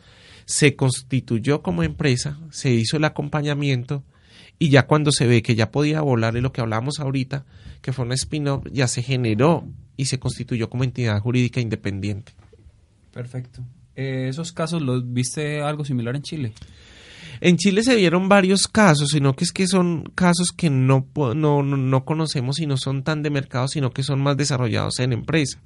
Speaker 3: se constituyó como empresa, se hizo el acompañamiento, y ya cuando se ve que ya podía volar en lo que hablábamos ahorita, que fue un spin-off, ya se generó y se constituyó como entidad jurídica independiente.
Speaker 2: Perfecto. Eh, ¿Esos casos los viste algo similar en Chile?
Speaker 3: En Chile se vieron varios casos, sino que es que son casos que no, no, no conocemos y no son tan de mercado, sino que son más desarrollados en empresa.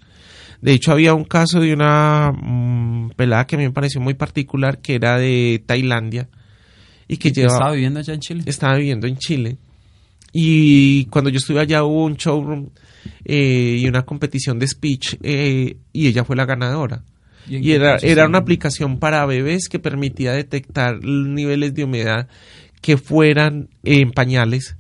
Speaker 3: De hecho, había un caso de una mm, pelada que a mí me pareció muy particular, que era de Tailandia, y que
Speaker 2: ¿Estaba viviendo allá en Chile?
Speaker 3: Estaba viviendo en Chile. Y cuando yo estuve allá hubo un showroom eh, y una competición de speech eh, y ella fue la ganadora. Y, era, era una aplicación para bebés que permitía detectar niveles de humedad que fueran en pañales,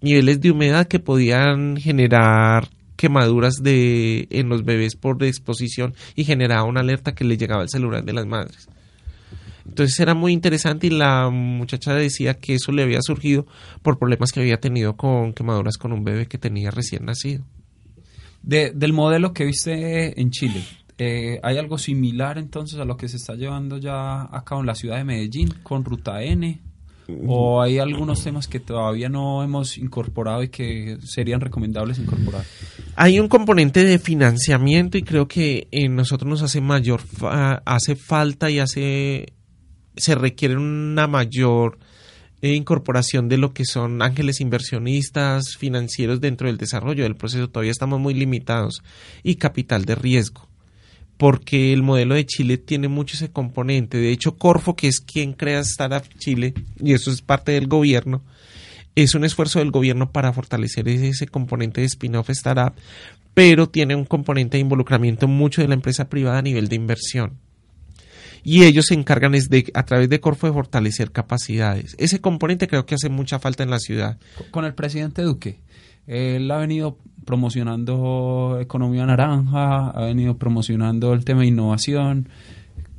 Speaker 3: niveles de humedad que podían generar quemaduras de en los bebés por exposición y generaba una alerta que le llegaba al celular de las madres. Entonces era muy interesante y la muchacha decía que eso le había surgido por problemas que había tenido con quemaduras con un bebé que tenía recién nacido.
Speaker 2: De, del modelo que viste en Chile, eh, ¿hay algo similar entonces a lo que se está llevando ya acá en la ciudad de Medellín con Ruta N? ¿O hay algunos temas que todavía no hemos incorporado y que serían recomendables incorporar?
Speaker 3: Hay un componente de financiamiento y creo que en nosotros nos hace mayor hace falta y hace se requiere una mayor eh, incorporación de lo que son ángeles inversionistas financieros dentro del desarrollo del proceso. Todavía estamos muy limitados y capital de riesgo porque el modelo de Chile tiene mucho ese componente. De hecho, Corfo, que es quien crea Startup Chile, y eso es parte del gobierno, es un esfuerzo del gobierno para fortalecer ese componente de spin-off startup, pero tiene un componente de involucramiento mucho de la empresa privada a nivel de inversión. Y ellos se encargan de, a través de Corfo de fortalecer capacidades. Ese componente creo que hace mucha falta en la ciudad.
Speaker 2: Con el presidente Duque, él ha venido promocionando economía naranja, ha venido promocionando el tema de innovación.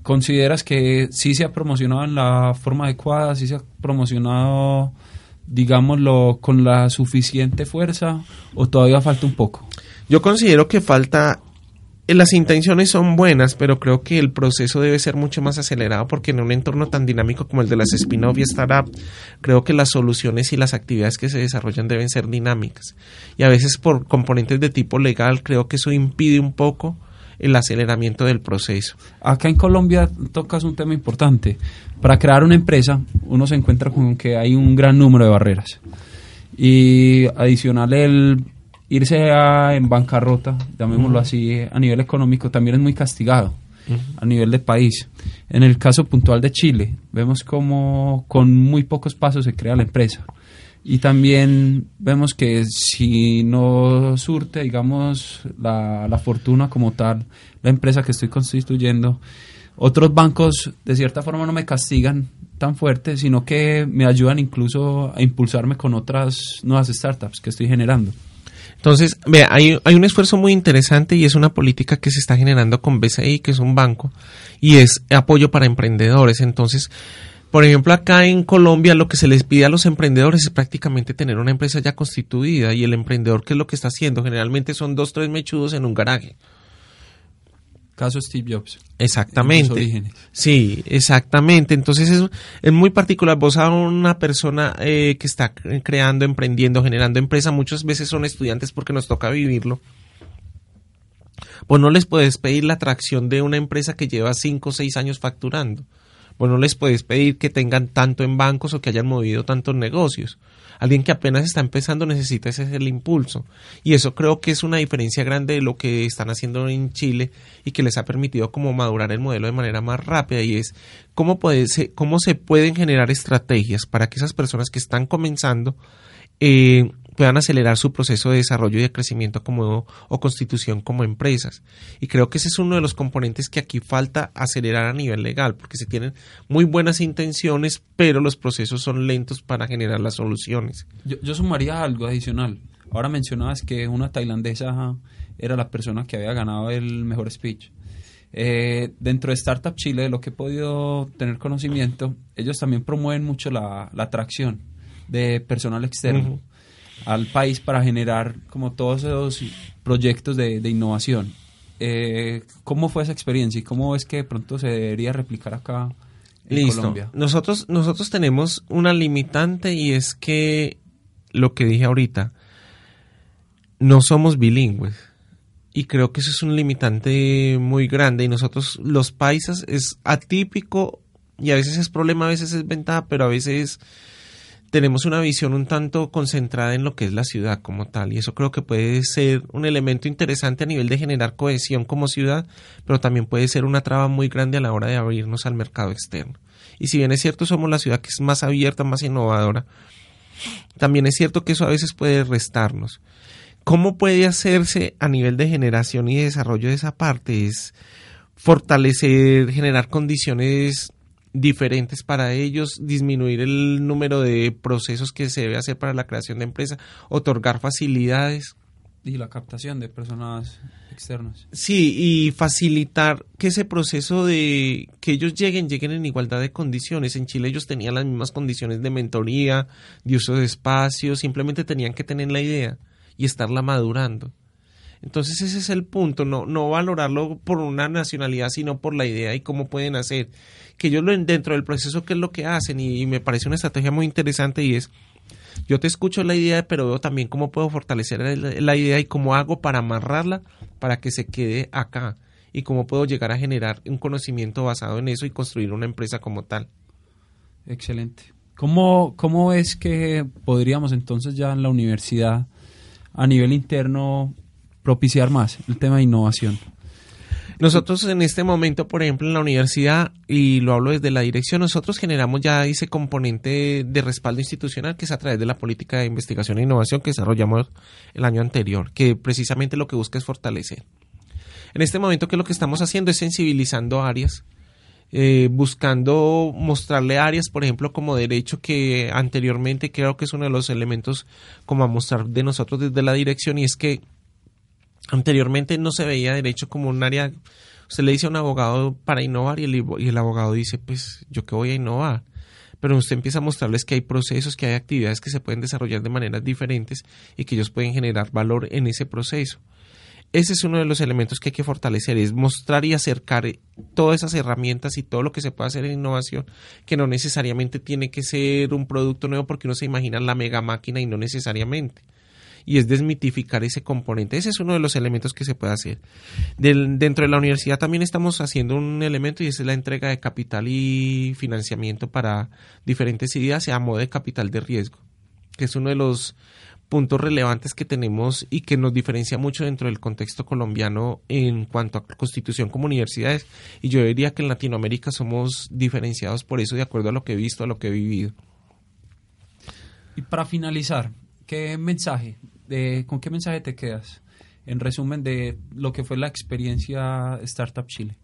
Speaker 2: ¿Consideras que sí se ha promocionado en la forma adecuada, sí se ha promocionado, digámoslo, con la suficiente fuerza o todavía falta un poco?
Speaker 3: Yo considero que falta las intenciones son buenas, pero creo que el proceso debe ser mucho más acelerado porque en un entorno tan dinámico como el de las spin-off y startup, creo que las soluciones y las actividades que se desarrollan deben ser dinámicas. Y a veces por componentes de tipo legal, creo que eso impide un poco el aceleramiento del proceso.
Speaker 2: Acá en Colombia tocas un tema importante. Para crear una empresa, uno se encuentra con que hay un gran número de barreras. Y adicional el irse en bancarrota, llamémoslo así, a nivel económico también es muy castigado a nivel de país. En el caso puntual de Chile, vemos como con muy pocos pasos se crea la empresa. Y también vemos que si no surte, digamos, la, la fortuna como tal, la empresa que estoy constituyendo, otros bancos de cierta forma no me castigan tan fuerte, sino que me ayudan incluso a impulsarme con otras nuevas startups que estoy generando.
Speaker 3: Entonces, vea, hay, un esfuerzo muy interesante y es una política que se está generando con BCI, que es un banco, y es apoyo para emprendedores. Entonces, por ejemplo, acá en Colombia lo que se les pide a los emprendedores es prácticamente tener una empresa ya constituida y el emprendedor, ¿qué es lo que está haciendo? Generalmente son dos, tres mechudos en un garaje.
Speaker 2: Caso Steve Jobs.
Speaker 3: Exactamente. Sí, exactamente. Entonces es, es, muy particular. Vos a una persona eh, que está creando, emprendiendo, generando empresa, muchas veces son estudiantes porque nos toca vivirlo. Pues no les puedes pedir la atracción de una empresa que lleva cinco o seis años facturando. Pues no les puedes pedir que tengan tanto en bancos o que hayan movido tantos negocios. Alguien que apenas está empezando necesita ese el impulso. Y eso creo que es una diferencia grande de lo que están haciendo en Chile y que les ha permitido como madurar el modelo de manera más rápida y es cómo, puede, cómo se pueden generar estrategias para que esas personas que están comenzando eh, puedan acelerar su proceso de desarrollo y de crecimiento como o constitución como empresas. Y creo que ese es uno de los componentes que aquí falta acelerar a nivel legal, porque se tienen muy buenas intenciones, pero los procesos son lentos para generar las soluciones.
Speaker 2: Yo, sumaría algo adicional. Ahora mencionabas que una tailandesa era la persona que había ganado el mejor speech. Eh, dentro de Startup Chile, lo que he podido tener conocimiento, ellos también promueven mucho la, atracción de personal externo al país para generar como todos esos proyectos de, innovación. Eh, ¿Cómo fue esa experiencia y cómo es que de pronto se debería replicar acá en Colombia?
Speaker 3: Nosotros, nosotros tenemos una limitante y es que lo que dije ahorita, no somos bilingües. Y creo que eso es un limitante muy grande. Y nosotros, los paisas, es atípico y a veces es problema, a veces es ventaja, pero a veces tenemos una visión un tanto concentrada en lo que es la ciudad como tal y eso creo que puede ser un elemento interesante a nivel de generar cohesión como ciudad, pero también puede ser una traba muy grande a la hora de abrirnos al mercado externo. Y si bien es cierto somos la ciudad que es más abierta, más innovadora, también es cierto que eso a veces puede restarnos. ¿Cómo puede hacerse a nivel de generación y desarrollo de esa parte? Es fortalecer, generar condiciones diferentes para ellos, disminuir el número de procesos que se debe hacer para la creación de empresa, otorgar facilidades.
Speaker 2: Y la captación de personas externas.
Speaker 3: Sí, y facilitar que ese proceso de que ellos lleguen, lleguen en igualdad de condiciones. En Chile ellos tenían las mismas condiciones de mentoría, de uso de espacio, simplemente tenían que tener la idea y estarla madurando. Entonces ese es el punto, no, no valorarlo por una nacionalidad, sino por la idea y cómo pueden hacer. Que ellos lo, dentro del proceso, qué es lo que hacen, y, me parece una estrategia muy interesante y es, yo te escucho la idea, pero veo también cómo puedo fortalecer la idea y cómo hago para amarrarla para que se quede acá y cómo puedo llegar a generar un conocimiento basado en eso y construir una empresa como tal.
Speaker 2: Excelente. ¿Cómo, cómo es que podríamos entonces ya en la universidad a nivel interno propiciar más el tema de innovación?
Speaker 3: Nosotros en este momento, por ejemplo, en la universidad, y lo hablo desde la dirección, nosotros generamos ya ese componente de respaldo institucional que es a través de la política de investigación e innovación que desarrollamos el año anterior, que precisamente lo que busca es fortalecer. En este momento, ¿qué es lo que estamos haciendo? Es sensibilizando áreas, eh, buscando mostrarle áreas, por ejemplo, como derecho, que anteriormente creo que es uno de los elementos como a mostrar de nosotros desde la dirección, y es que Anteriormente no se veía derecho como un área, usted le dice a un abogado para innovar y el, el abogado dice, pues yo qué voy a innovar. Pero usted empieza a mostrarles que hay procesos, que hay actividades que se pueden desarrollar de maneras diferentes y que ellos pueden generar valor en ese proceso. Ese es uno de los elementos que hay que fortalecer, es mostrar y acercar todas esas herramientas y todo lo que se puede hacer en innovación, que no necesariamente tiene que ser un producto nuevo porque uno se imagina la mega máquina y no necesariamente y es desmitificar ese componente. Ese es uno de los elementos que se puede hacer. dentro de la universidad también estamos haciendo un elemento y es la entrega de capital y financiamiento para diferentes ideas a modo de capital de riesgo, que es uno de los puntos relevantes que tenemos y que nos diferencia mucho dentro del contexto colombiano en cuanto a constitución como universidades. Y yo diría que en Latinoamérica somos diferenciados por eso de acuerdo a lo que he visto, a lo que he vivido.
Speaker 2: Y para finalizar, ¿qué mensaje ¿con qué mensaje te quedas? En resumen de lo que fue la experiencia Startup Chile.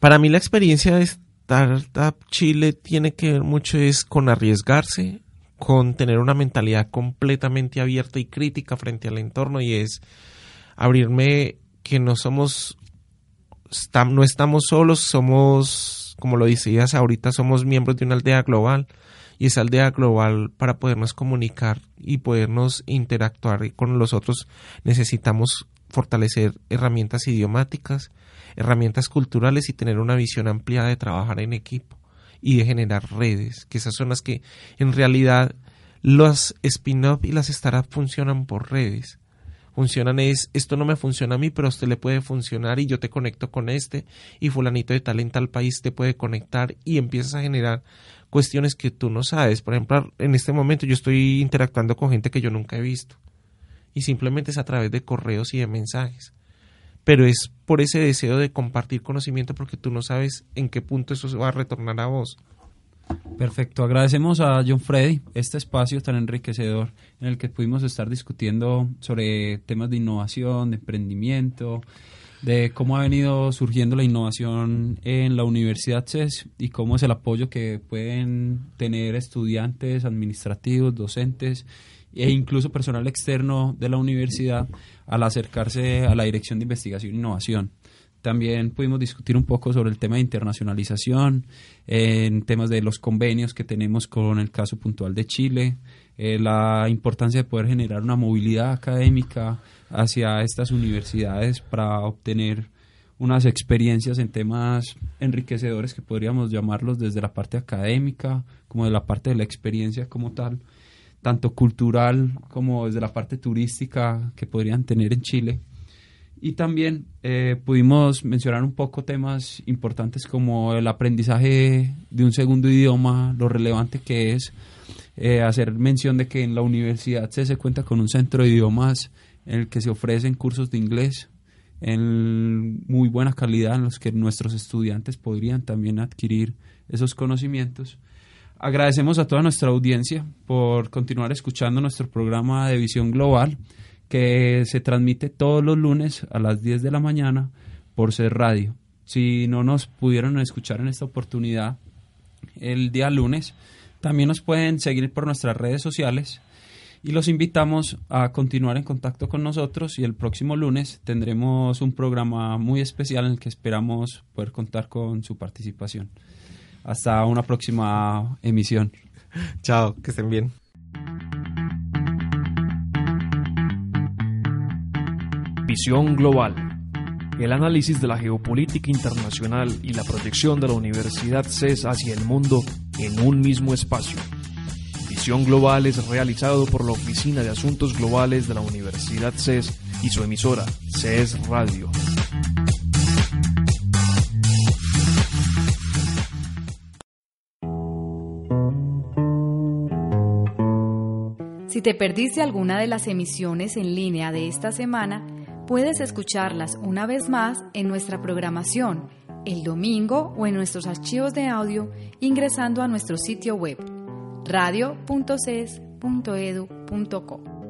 Speaker 3: Para mí la experiencia de Startup Chile tiene que ver mucho es con arriesgarse, con tener una mentalidad completamente abierta y crítica frente al entorno y es abrirme que no somos no estamos solos, somos como lo decías ahorita, somos miembros de una aldea global y esa aldea global para podernos comunicar y podernos interactuar con los otros necesitamos fortalecer herramientas idiomáticas, herramientas culturales y tener una visión ampliada de trabajar en equipo y de generar redes, que esas son las que en realidad los spin-off y las startups funcionan por redes. Funcionan es, esto no me funciona a mí, pero a usted le puede funcionar y yo te conecto con este y fulanito de tal en tal país te puede conectar y empiezas a generar cuestiones que tú no sabes. Por ejemplo, en este momento yo estoy interactuando con gente que yo nunca he visto y simplemente es a través de correos y de mensajes. Pero es por ese deseo de compartir conocimiento porque tú no sabes en qué punto eso va a retornar a vos.
Speaker 2: Perfecto, agradecemos a John Freddy este espacio tan enriquecedor en el que pudimos estar discutiendo sobre temas de innovación, de emprendimiento, de cómo ha venido surgiendo la innovación en la Universidad CES y cómo es el apoyo que pueden tener estudiantes, administrativos, docentes e incluso personal externo de la universidad al acercarse a la Dirección de Investigación e Innovación. También pudimos discutir un poco sobre el tema de internacionalización, en temas de los convenios que tenemos con el caso puntual de Chile, eh, la importancia de poder generar una movilidad académica hacia estas universidades para obtener unas experiencias en temas enriquecedores que podríamos llamarlos desde la parte académica como de la parte de la experiencia como tal, tanto cultural como desde la parte turística que podrían tener en Chile. Y también eh, pudimos mencionar un poco temas importantes como el aprendizaje de un segundo idioma, lo relevante que es eh, hacer mención de que en la universidad se, cuenta con un centro de idiomas en el que se ofrecen cursos de inglés en muy buena calidad en los que nuestros estudiantes podrían también adquirir esos conocimientos. Agradecemos a toda nuestra audiencia por continuar escuchando nuestro programa de visión global que se transmite todos los lunes a las 10 de la mañana por ser radio. Si no nos pudieron escuchar en esta oportunidad el día lunes, también nos pueden seguir por nuestras redes sociales y los invitamos a continuar en contacto con nosotros y el próximo lunes tendremos un programa muy especial en el que esperamos poder contar con su participación. Hasta una próxima emisión.
Speaker 3: Chao, que estén bien.
Speaker 1: Visión Global. El análisis de la geopolítica internacional y la proyección de la Universidad CES hacia el mundo en un mismo espacio. Visión Global es realizado por la Oficina de Asuntos Globales de la Universidad CES y su emisora, CES Radio.
Speaker 4: Si te perdiste alguna de las emisiones en línea de esta semana, puedes escucharlas una vez más en nuestra programación el domingo o en nuestros archivos de audio ingresando a nuestro sitio web radio.ces.edu.co.